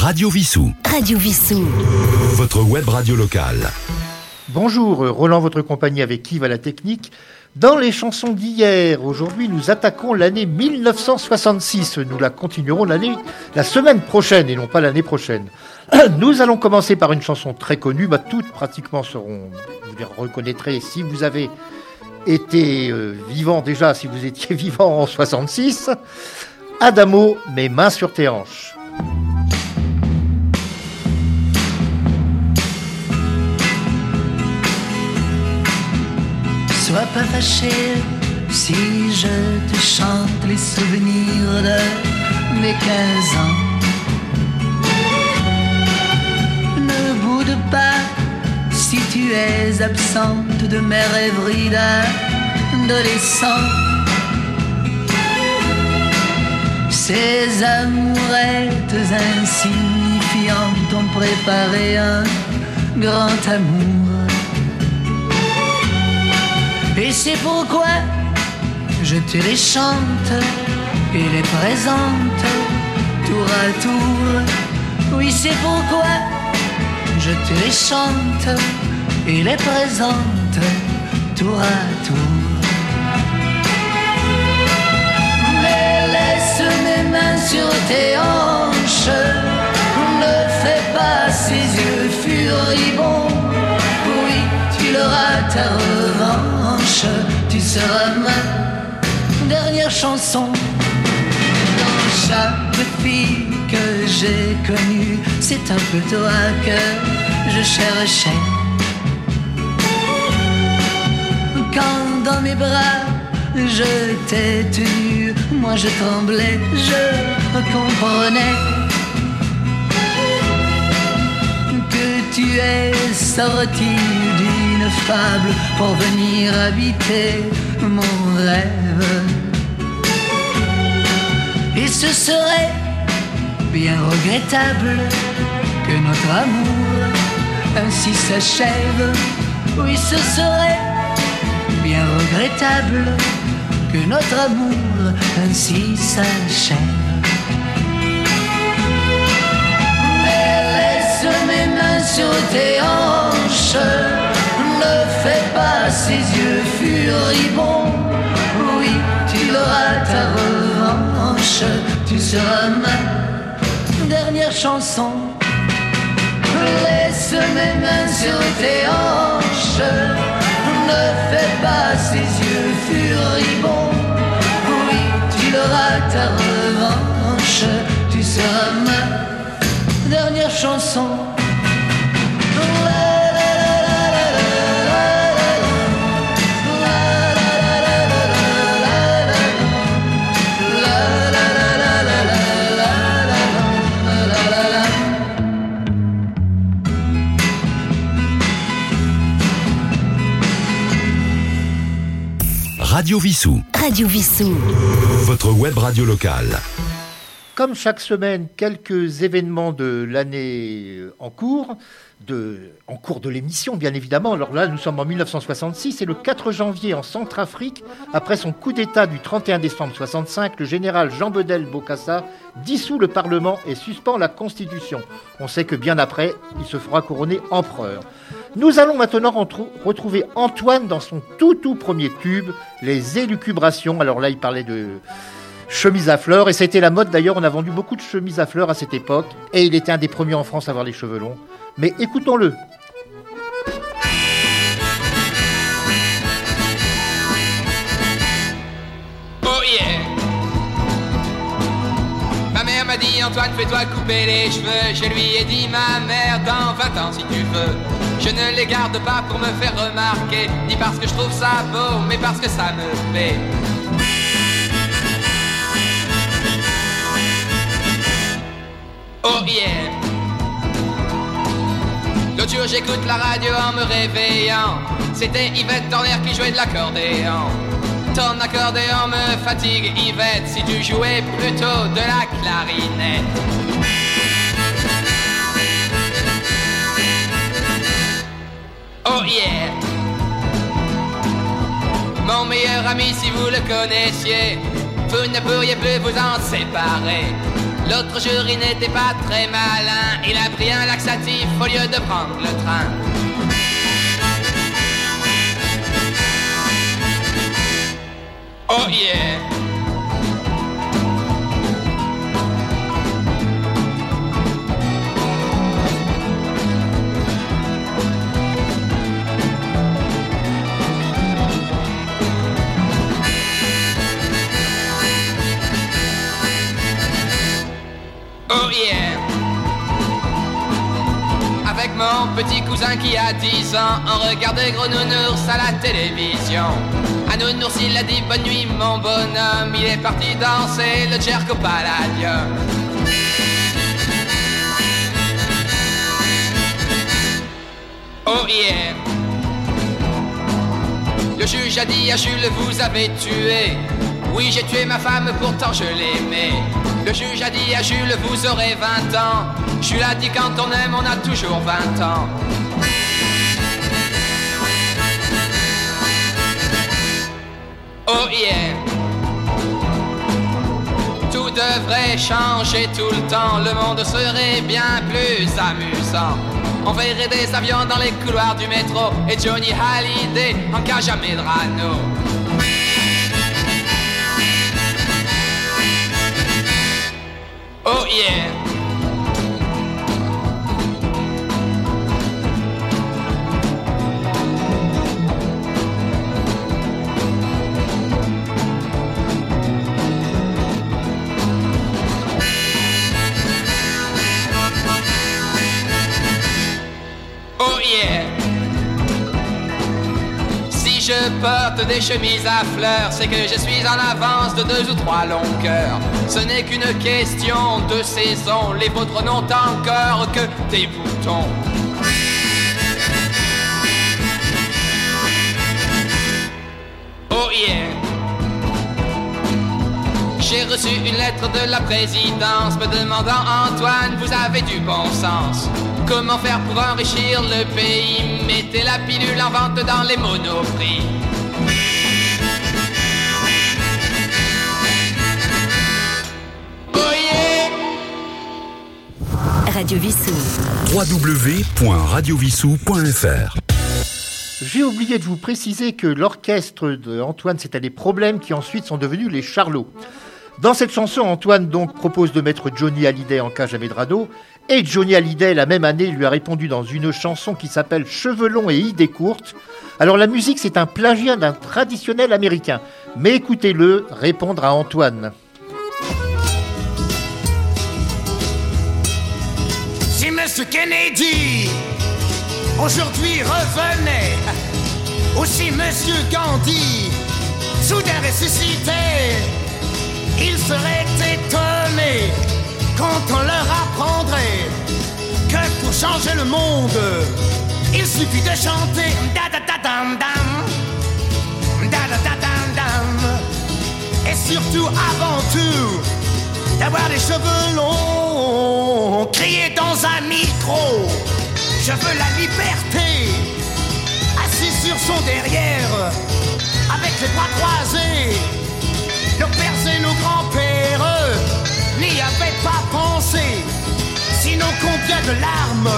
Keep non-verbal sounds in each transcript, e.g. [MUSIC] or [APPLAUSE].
Radio Vissou. Radio Vissou. Votre web radio locale. Bonjour, Roland, votre compagnie avec Yves à la technique. Dans les chansons d'hier, aujourd'hui, nous attaquons l'année 1966. Nous la continuerons l'année, la semaine prochaine et non pas l'année prochaine. [CLEARS THROAT] Nous allons commencer par une chanson très connue. Bah, toutes pratiquement seront, vous les reconnaîtrez si vous avez été euh, vivant déjà, si vous étiez [LAUGHS] vivant en 66. Adamo, mes mains sur tes hanches. Sois pas fâché si je te chante les souvenirs de mes 15 ans. Ne boude pas si tu es absente de mes rêveries d'adolescent. Ces amourettes insignifiantes ont préparé un grand amour. Et c'est pourquoi je te les chante et les présente tour à tour. Oui, c'est pourquoi je te les chante et les présente tour à tour. Mais laisse mes mains sur tes hanches, ne fais pas ces yeux furibonds. Oui, tu l'auras ta revanche, tu seras ma dernière chanson. Dans chaque fille que j'ai connue, c'est un peu toi que je cherchais. Quand dans mes bras je t'ai tenu, moi je tremblais, je comprenais tu es sorti d'une fable pour venir habiter mon rêve. Et ce serait bien regrettable que notre amour ainsi s'achève. Oui, ce serait bien regrettable que notre amour ainsi s'achève. Sur tes hanches, ne fais pas ces yeux furibonds. Oui, tu l'auras ta revanche, tu seras ma dernière chanson. Laisse mes mains sur tes hanches, ne fais pas ces yeux furibonds. Oui, tu l'auras ta revanche, tu seras ma dernière chanson. Vissou. Radio Vissou. Votre web radio locale. Comme chaque semaine, quelques événements de l'année euh, en cours, de, en cours de l'émission bien évidemment. Alors là, nous sommes en 1966 et le 4 janvier en Centrafrique, après son coup d'État du 31 décembre 65, le général Jean Bedel Bokassa dissout le Parlement et suspend la Constitution. On sait que bien après, il se fera couronner empereur. Nous allons maintenant retrouver Antoine dans son tout tout premier tube, Les élucubrations. Alors là, il parlait de chemise à fleurs et c'était la mode d'ailleurs. On a vendu beaucoup de chemises à fleurs à cette époque et il était un des premiers en France à avoir les cheveux longs. Mais écoutons-le. Oh m'a dit Antoine fais-toi couper les cheveux Je lui ai dit ma mère dans 20 ans si tu veux Je ne les garde pas pour me faire remarquer Ni parce que je trouve ça beau mais parce que ça me plaît. Oh yeah. L'autre jour j'écoute la radio en me réveillant. C'était Yvette Torner qui jouait de l'accordéon. Ton accordéon me fatigue Yvette Si tu jouais plutôt de la clarinette Oh yeah. Mon meilleur ami si vous le connaissiez Vous ne pourriez plus vous en séparer. L'autre jour il n'était pas très malin, il a pris un laxatif au lieu de prendre le train. Oh yeah petit cousin qui a 10 ans On regardait Gros Nounours à la télévision. À Nounours il a dit bonne nuit mon bonhomme. Il est parti danser le Jerko Palladium. Oh yeah. Le juge a dit à Jules vous avez tué. Oui j'ai tué ma femme pourtant je l'aimais Le juge a dit à Jules vous aurez 20 ans. Jules a dit quand on aime on a toujours 20 ans. Oh yeah Tout devrait changer tout le temps. Le monde serait bien plus amusant. On verrait des avions dans les couloirs du métro Et Johnny Hallyday en cage à Medrano Oh yeah porte des chemises à fleurs, c'est que je suis en avance de deux ou trois longueurs. Ce n'est qu'une question de saison, les vôtres n'ont encore que des boutons. Oh J'ai reçu une lettre de la présidence me demandant Antoine, vous avez du bon sens. Comment faire pour enrichir le pays? Mettez la pilule en vente dans les monoprix. Radio Vissou. www.radiovissou.fr J'ai oublié de vous préciser que l'orchestre d'Antoine, c'était des problèmes qui ensuite sont devenus les Charlots. Dans cette chanson, Antoine donc propose de mettre Johnny Hallyday en cage à Medrano. Et Johnny Hallyday, la même année, lui a répondu dans une chanson qui s'appelle Cheveux longs et idées courtes. Alors la musique, c'est un plagiat d'un traditionnel américain. Mais écoutez-le répondre à Antoine. Si M. Kennedy aujourd'hui revenait, ou si M. Gandhi soudain ressuscitait, ils seraient étonnés quand on leur apprendrait que pour changer le monde, il suffit de chanter da da da dam dam, da da da dam dam, et surtout avant tout d'avoir des cheveux longs, crier dans un micro, je veux la liberté, assis sur son derrière, avec les bras croisés, nos pères et nos grands-pères n'y avaient pas pensé, sinon combien de larmes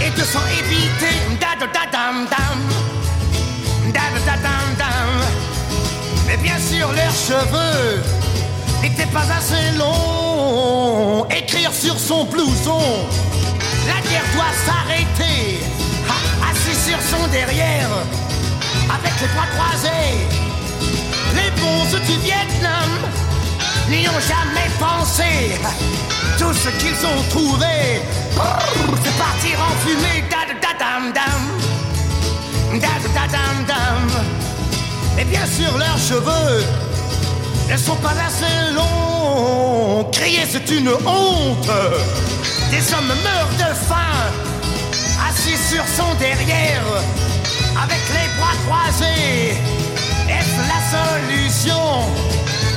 et de sang évité, mais bien sûr leurs cheveux n'était pas assez long. Écrire sur son blouson, la guerre doit s'arrêter. Ah, Assis sur son derrière, avec les bras croisés, bons du Vietnam n'y ont jamais pensé. Tout ce qu'ils ont trouvé, c'est partir en fumée. Da da da dam dam, da da da dam dam. Et bien sûr leurs cheveux ne sont pas assez longs. Crier, c'est une honte. Des hommes meurent de faim, assis sur son derrière, avec les bras croisés.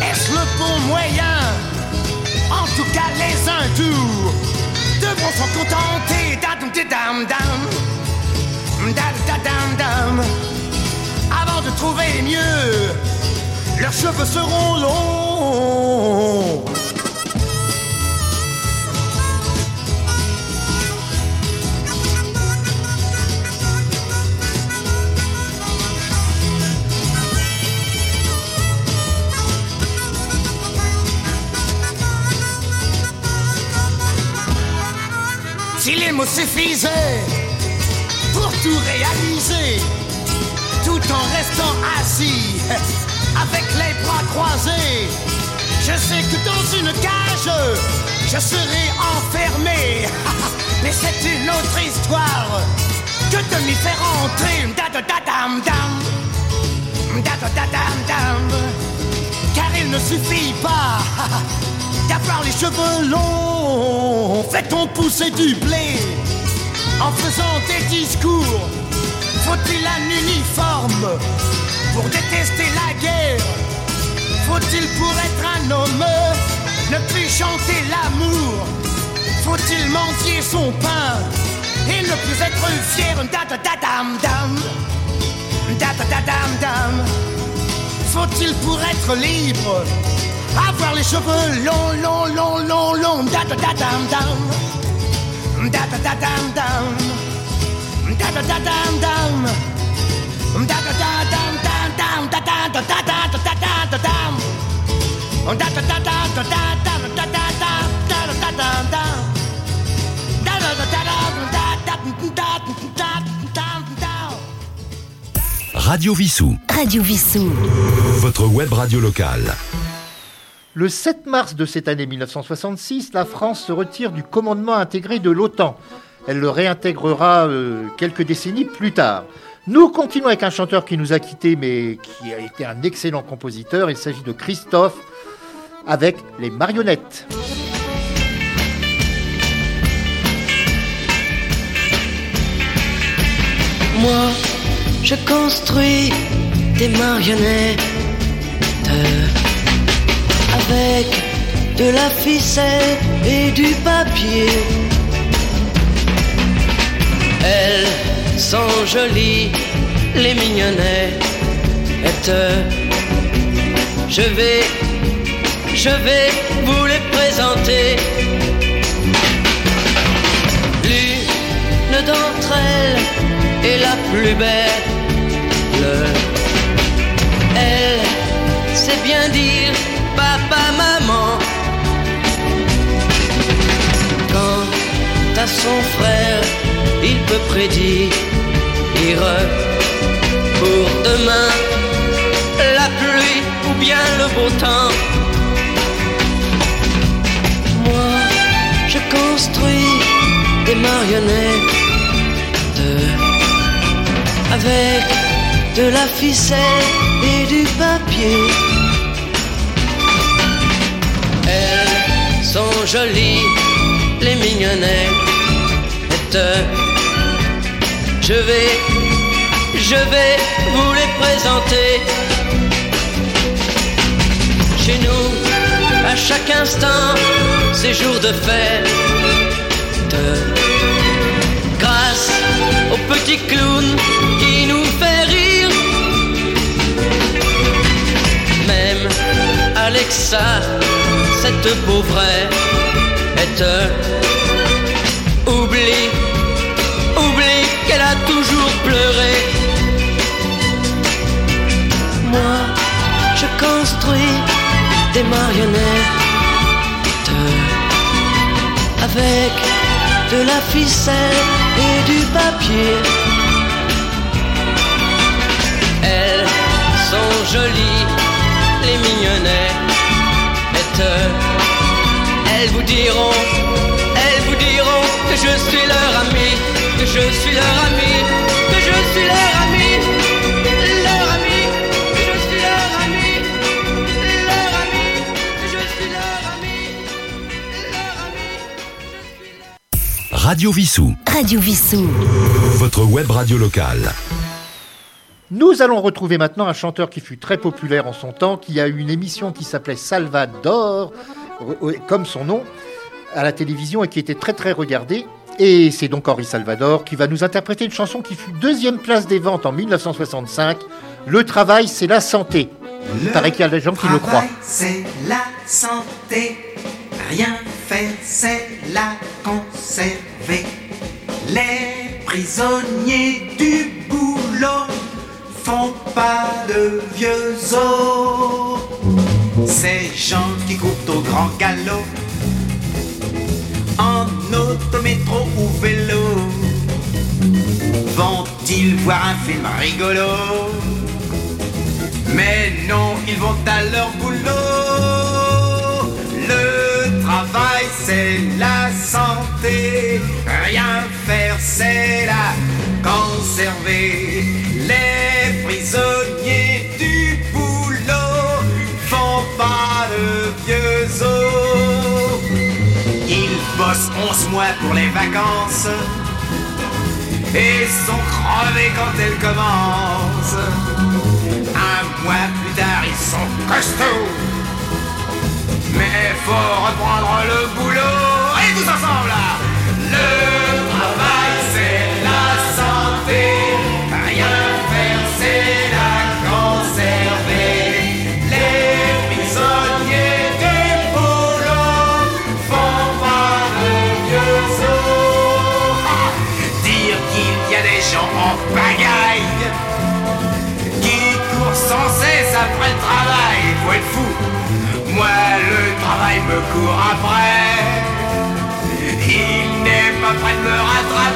Est-ce le bon moyen? En tout cas, les hindous devront s'en contenter. Dam dam dam, dam dam dam dam. Avant de trouver mieux leurs cheveux seront longs. Si les mots suffisaient pour tout réaliser, tout en restant assis, avec les bras croisés, je sais que dans une cage, je serai enfermé. [LAUGHS] Mais c'est une autre histoire que de m'y faire entrer. Car il ne suffit pas [LAUGHS] d'avoir les cheveux longs. Fait-on pousser du blé en faisant des discours? Faut-il un uniforme pour détester la guerre? Faut-il pour être un homme ne plus chanter l'amour? Faut-il mendier son pain et ne plus être fier? Dam dam dam Faut-il pour être libre avoir les cheveux longs, longs, longs, longs, longs dam dam dam dam dam dam dam dam Radio Vissou. Radio Vissou. Votre web radio locale. Le 7 mars de cette année 1966, la France se retire du commandement intégré de l'OTAN. Elle le réintégrera euh, quelques décennies plus tard. Nous continuons avec un chanteur qui nous a quittés, mais qui a été un excellent compositeur. Il s'agit de Christophe avec les marionnettes. Moi, je construis des marionnettes avec de la ficelle et du papier. Elles sont jolies, les mignonnettes. Je vais, je vais vous les présenter. L'une d'entre elles est la plus belle. Elle sait bien dire papa, maman. Quant à son frère, il peut prédire pour demain la pluie ou bien le beau temps. Moi, je construis des marionnettes avec de la ficelle et du papier. Sont jolies, les mignonnettes. Je vais, je vais vous les présenter. Chez nous, à chaque instant, c'est jour de fête. Grâce au petit clown qui nous fait rire. Même Alexa, cette pauvrette, oublie, oublie qu'elle a toujours pleuré. Moi, je construis des marionnettes avec de la ficelle et du papier. Elles sont jolies, les mignonnettes. Elles vous diront, elles vous diront que je suis leur ami, que je suis leur ami, que je suis leur ami, leur ami, que je suis leur ami, leur ami, que je suis leur ami, leur ami, je suis leur Radio Vissou. Radio Vissou. Votre web radio locale. Nous allons retrouver maintenant un chanteur qui fut très populaire en son temps, qui a eu une émission qui s'appelait Salvador, euh, comme son nom, à la télévision et qui était très très regardée. Et c'est donc Henri Salvador qui va nous interpréter une chanson qui fut deuxième place des ventes en 1965. Le travail, c'est la santé. Il paraît qu'il y a des gens qui le croient. Travail, C'est la santé. Rien faire, c'est la conserver. Les prisonniers du boulot font pas de vieux os. Ces gens qui courent au grand galop en auto, métro ou vélo Vont-ils voir un film rigolo? Mais non, ils vont à leur boulot. Le travail, c'est la santé. Rien faire, c'est la conserver. Les mois pour les vacances et sont crevés quand elles commencent. Un mois plus tard, ils sont costauds, mais faut reprendre le boulot et tous ensemble là. Pagaille qui courent sans cesse après le travail. Faut être fou. Moi, le travail me court après. Il n'est pas prêt de me rattraper.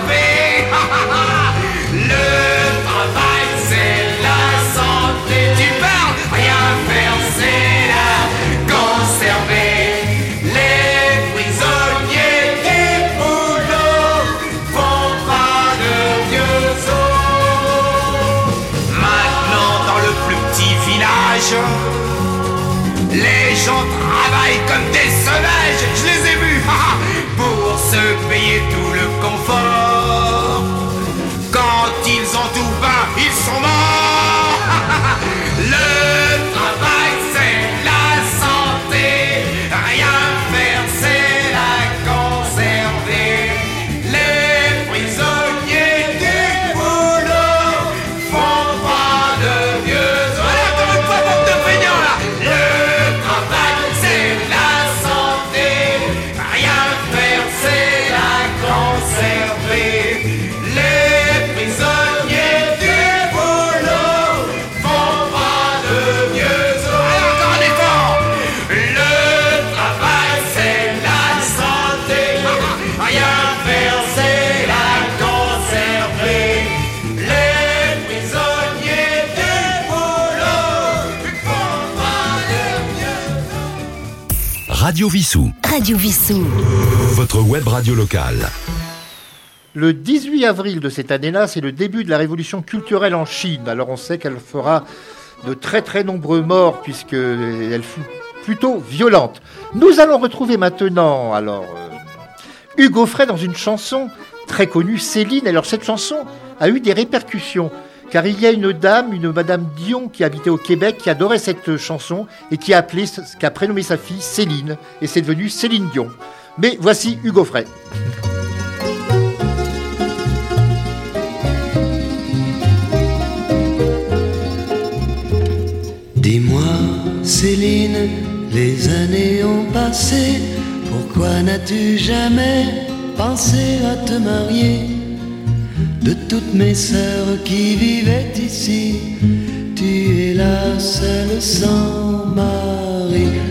Radio Vissou. Radio Vissou. Votre web radio locale. Le 18 avril de cette année-là, c'est le début de la révolution culturelle en Chine. Alors on sait qu'elle fera de très très nombreux morts puisqu'elle fut plutôt violente. Nous allons retrouver maintenant alors euh, Hugo Frey dans une chanson très connue, Céline. Alors cette chanson a eu des répercussions car il y a une dame, une Madame Dion qui habitait au Québec, qui adorait cette chanson et qui a appelé, qui prénommé sa fille Céline et c'est devenu Céline Dion. Mais voici Hugo Frey. Dis-moi, Céline, les années ont passé, pourquoi n'as-tu jamais pensé à te marier? De toutes mes sœurs qui vivaient ici, tu es la seule sans mari.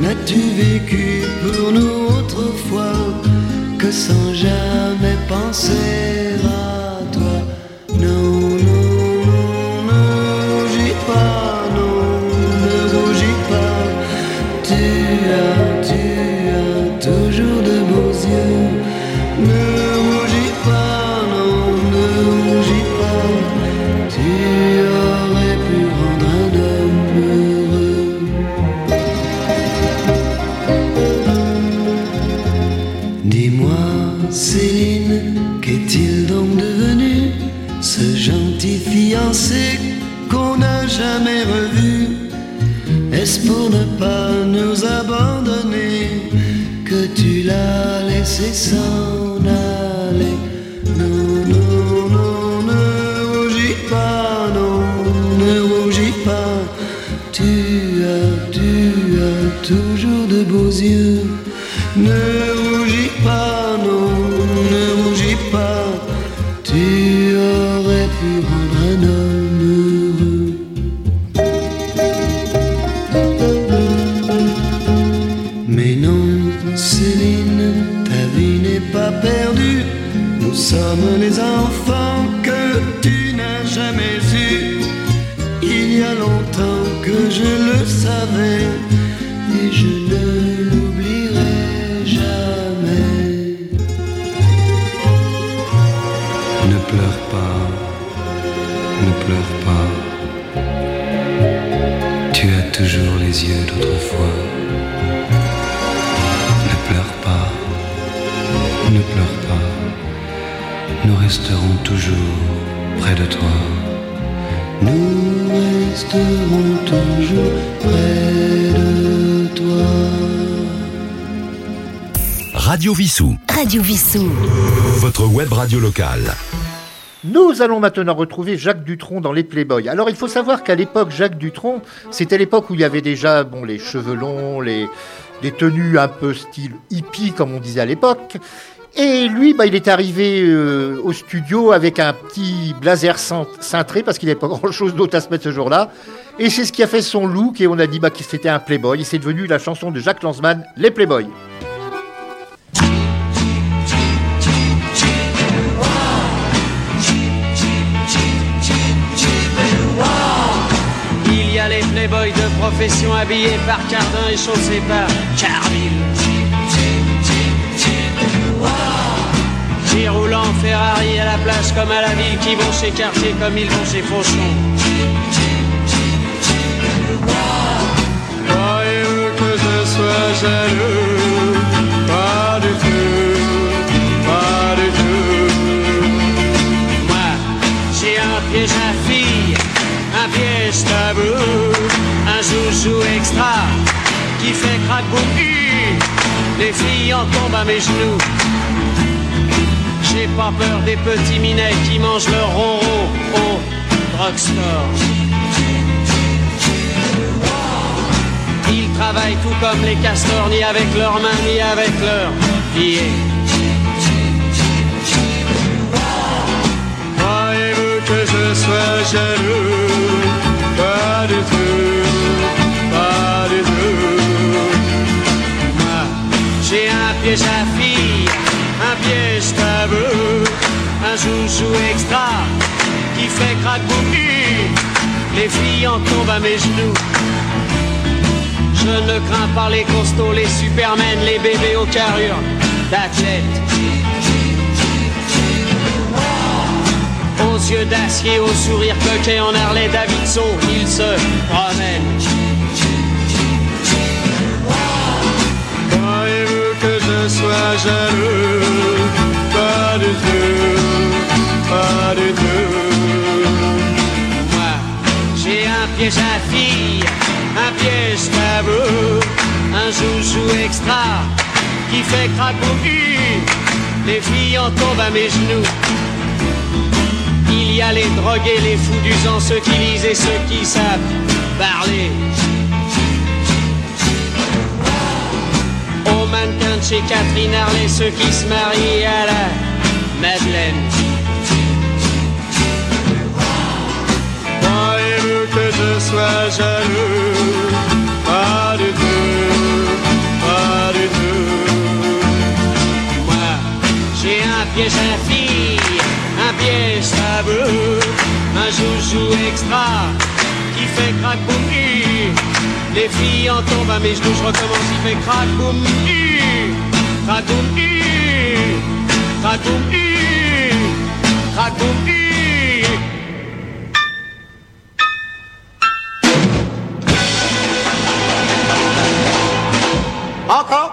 N'as-tu vécu pour nous autrefois que sans jamais penser toujours de beaux yeux. Ne rougis pas, non, ne rougis pas. Tu aurais pu rendre un homme heureux. Mais non, Céline, ta vie n'est pas perdue. Nous sommes les enfants près de toi. Nous resterons toujours près de toi. Radio Vissou. Radio Vissou. Votre web radio locale. Nous allons maintenant retrouver Jacques Dutronc dans les Playboys. Alors il faut savoir qu'à l'époque, Jacques Dutronc, c'était l'époque où il y avait déjà bon, les cheveux longs, les, des tenues un peu style hippie, comme on disait à l'époque. Et lui, bah, il est arrivé euh, au studio avec un petit blazer cintré parce qu'il n'avait pas [LAUGHS] grand-chose d'autre à se mettre ce jour-là. Et c'est ce qui a fait son look et on a dit bah, que c'était un Playboy. Et c'est devenu la chanson de Jacques Lanzmann, Les Playboys. Il y a les playboys de profession habillés par Cardin et chaussés par Carville. En Ferrari à la plage comme à la ville, qui vont chez Cartier comme ils vont chez Fauchon. Croyez-vous que je sois jaloux? Pas du tout, pas du tout. Moi, j'ai un piège à fille, un piège tabou, un joujou extra qui fait hi. Les filles en tombent à mes genoux. Pas peur des petits minets qui mangent leur ronron au drugstore. Ils travaillent tout comme les castors, ni avec leurs mains, ni avec leurs pieds. Croyez-vous que je sois jaloux? Pas du tout, pas du tout. Moi, j'ai un piège à un un joujou extra qui fait hi. Les filles en tombent à mes genoux. Je ne crains pas les costauds, les supermen, les bébés aux carrures d'athlètes. Aux yeux d'acier, au sourire coquet en Harley Davidson, ils se promènent. Croyez-vous que je sois jaloux? À fille, un piège tabou, un joujou extra qui fait hi. Les filles en tombent à mes genoux. Il y a les drogués, les fous du sang, ceux qui lisent et ceux qui savent parler. Aux mannequins de chez Catherine Harley, ceux qui se marient à la Madeleine. Que je sois jaloux Pas du tout, pas du tout. Moi, j'ai un piège à fille, un piège tabou, un joujou extra qui fait crack boum. Les filles en tombent à mes genoux, je recommence, il fait crack boum. Crack boum Encore?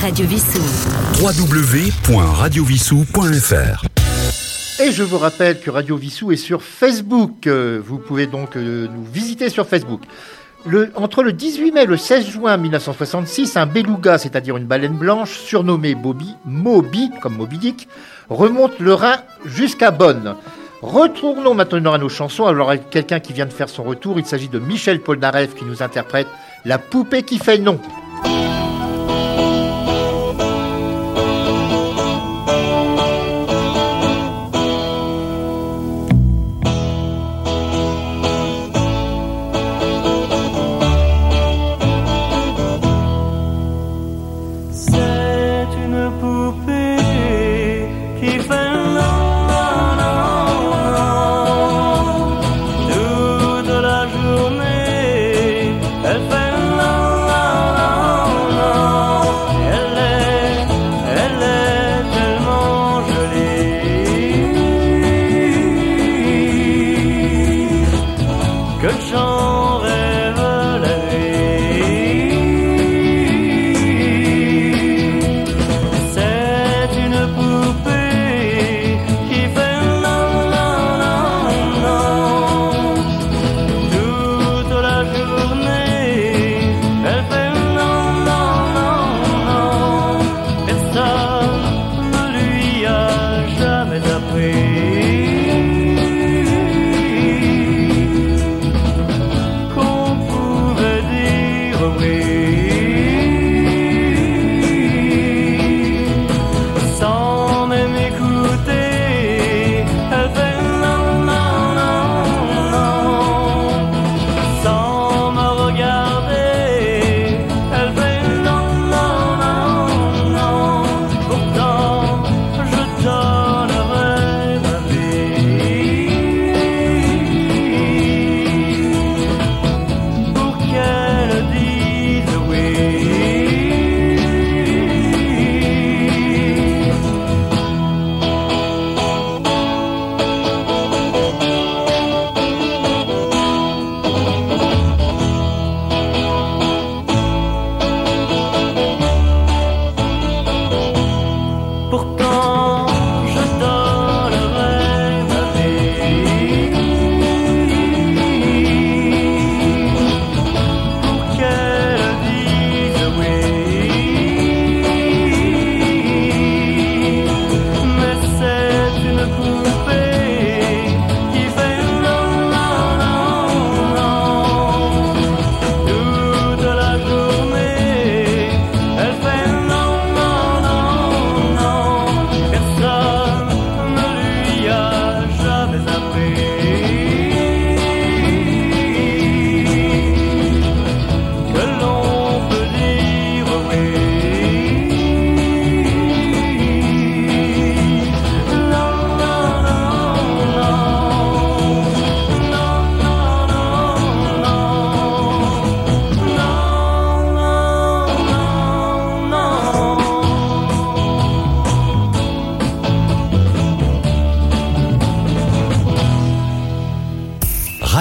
Radio Vissou. www.radiovissou.fr Et je vous rappelle que Radio Vissou est sur Facebook. Euh, Vous pouvez donc euh, nous visiter sur Facebook. Le- entre le 18 mai et le 16 juin 1966, un beluga, c'est-à-dire une baleine blanche, surnommée Bobby, Moby, comme Moby Dick, remonte le Rhin jusqu'à Bonn. Retournons maintenant à nos chansons. Alors, quelqu'un qui vient de faire son retour, il s'agit de Michel Polnareff qui nous interprète La poupée qui fait non.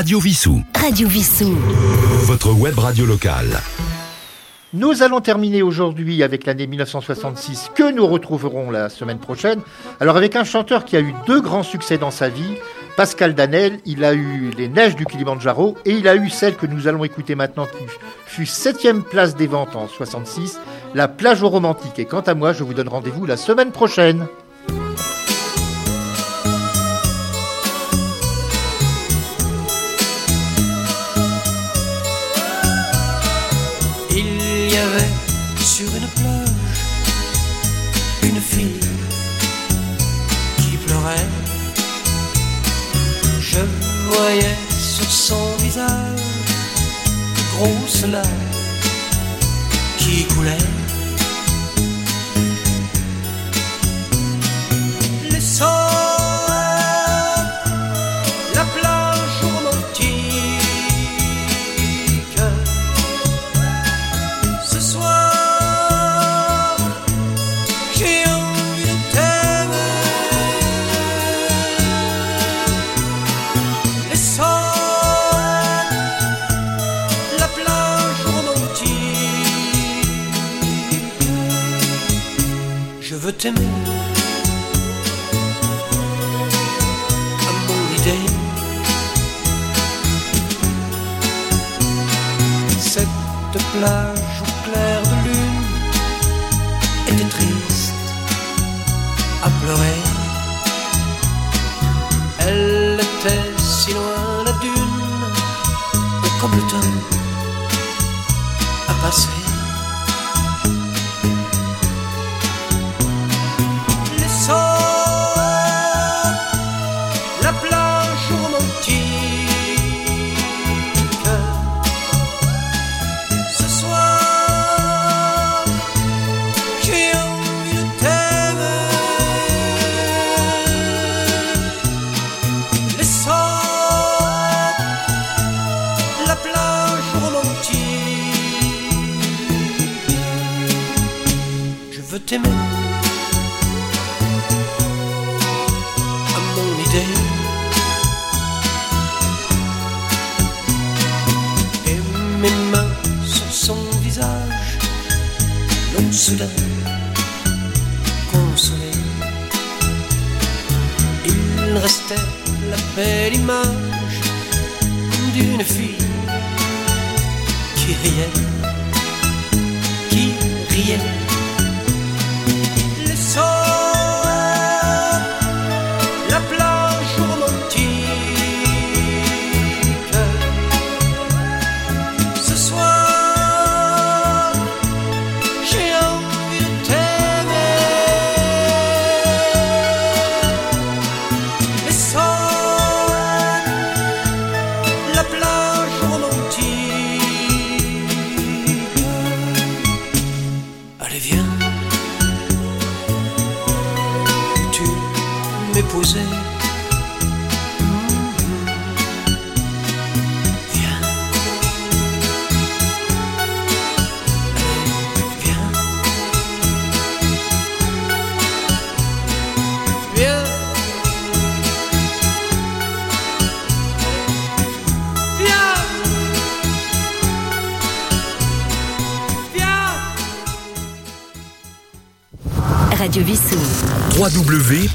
Radio Vissou, Radio Vissou. votre web radio locale. Nous allons terminer aujourd'hui avec l'année 1966 que nous retrouverons la semaine prochaine. Alors avec un chanteur qui a eu deux grands succès dans sa vie, Pascal Danel, il a eu Les Neiges du Kilimanjaro et il a eu celle que nous allons écouter maintenant qui fut septième place des ventes en 66, La plage aux romantiques. Et quant à moi, je vous donne rendez-vous la semaine prochaine. love.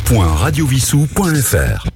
www.radiovissou.fr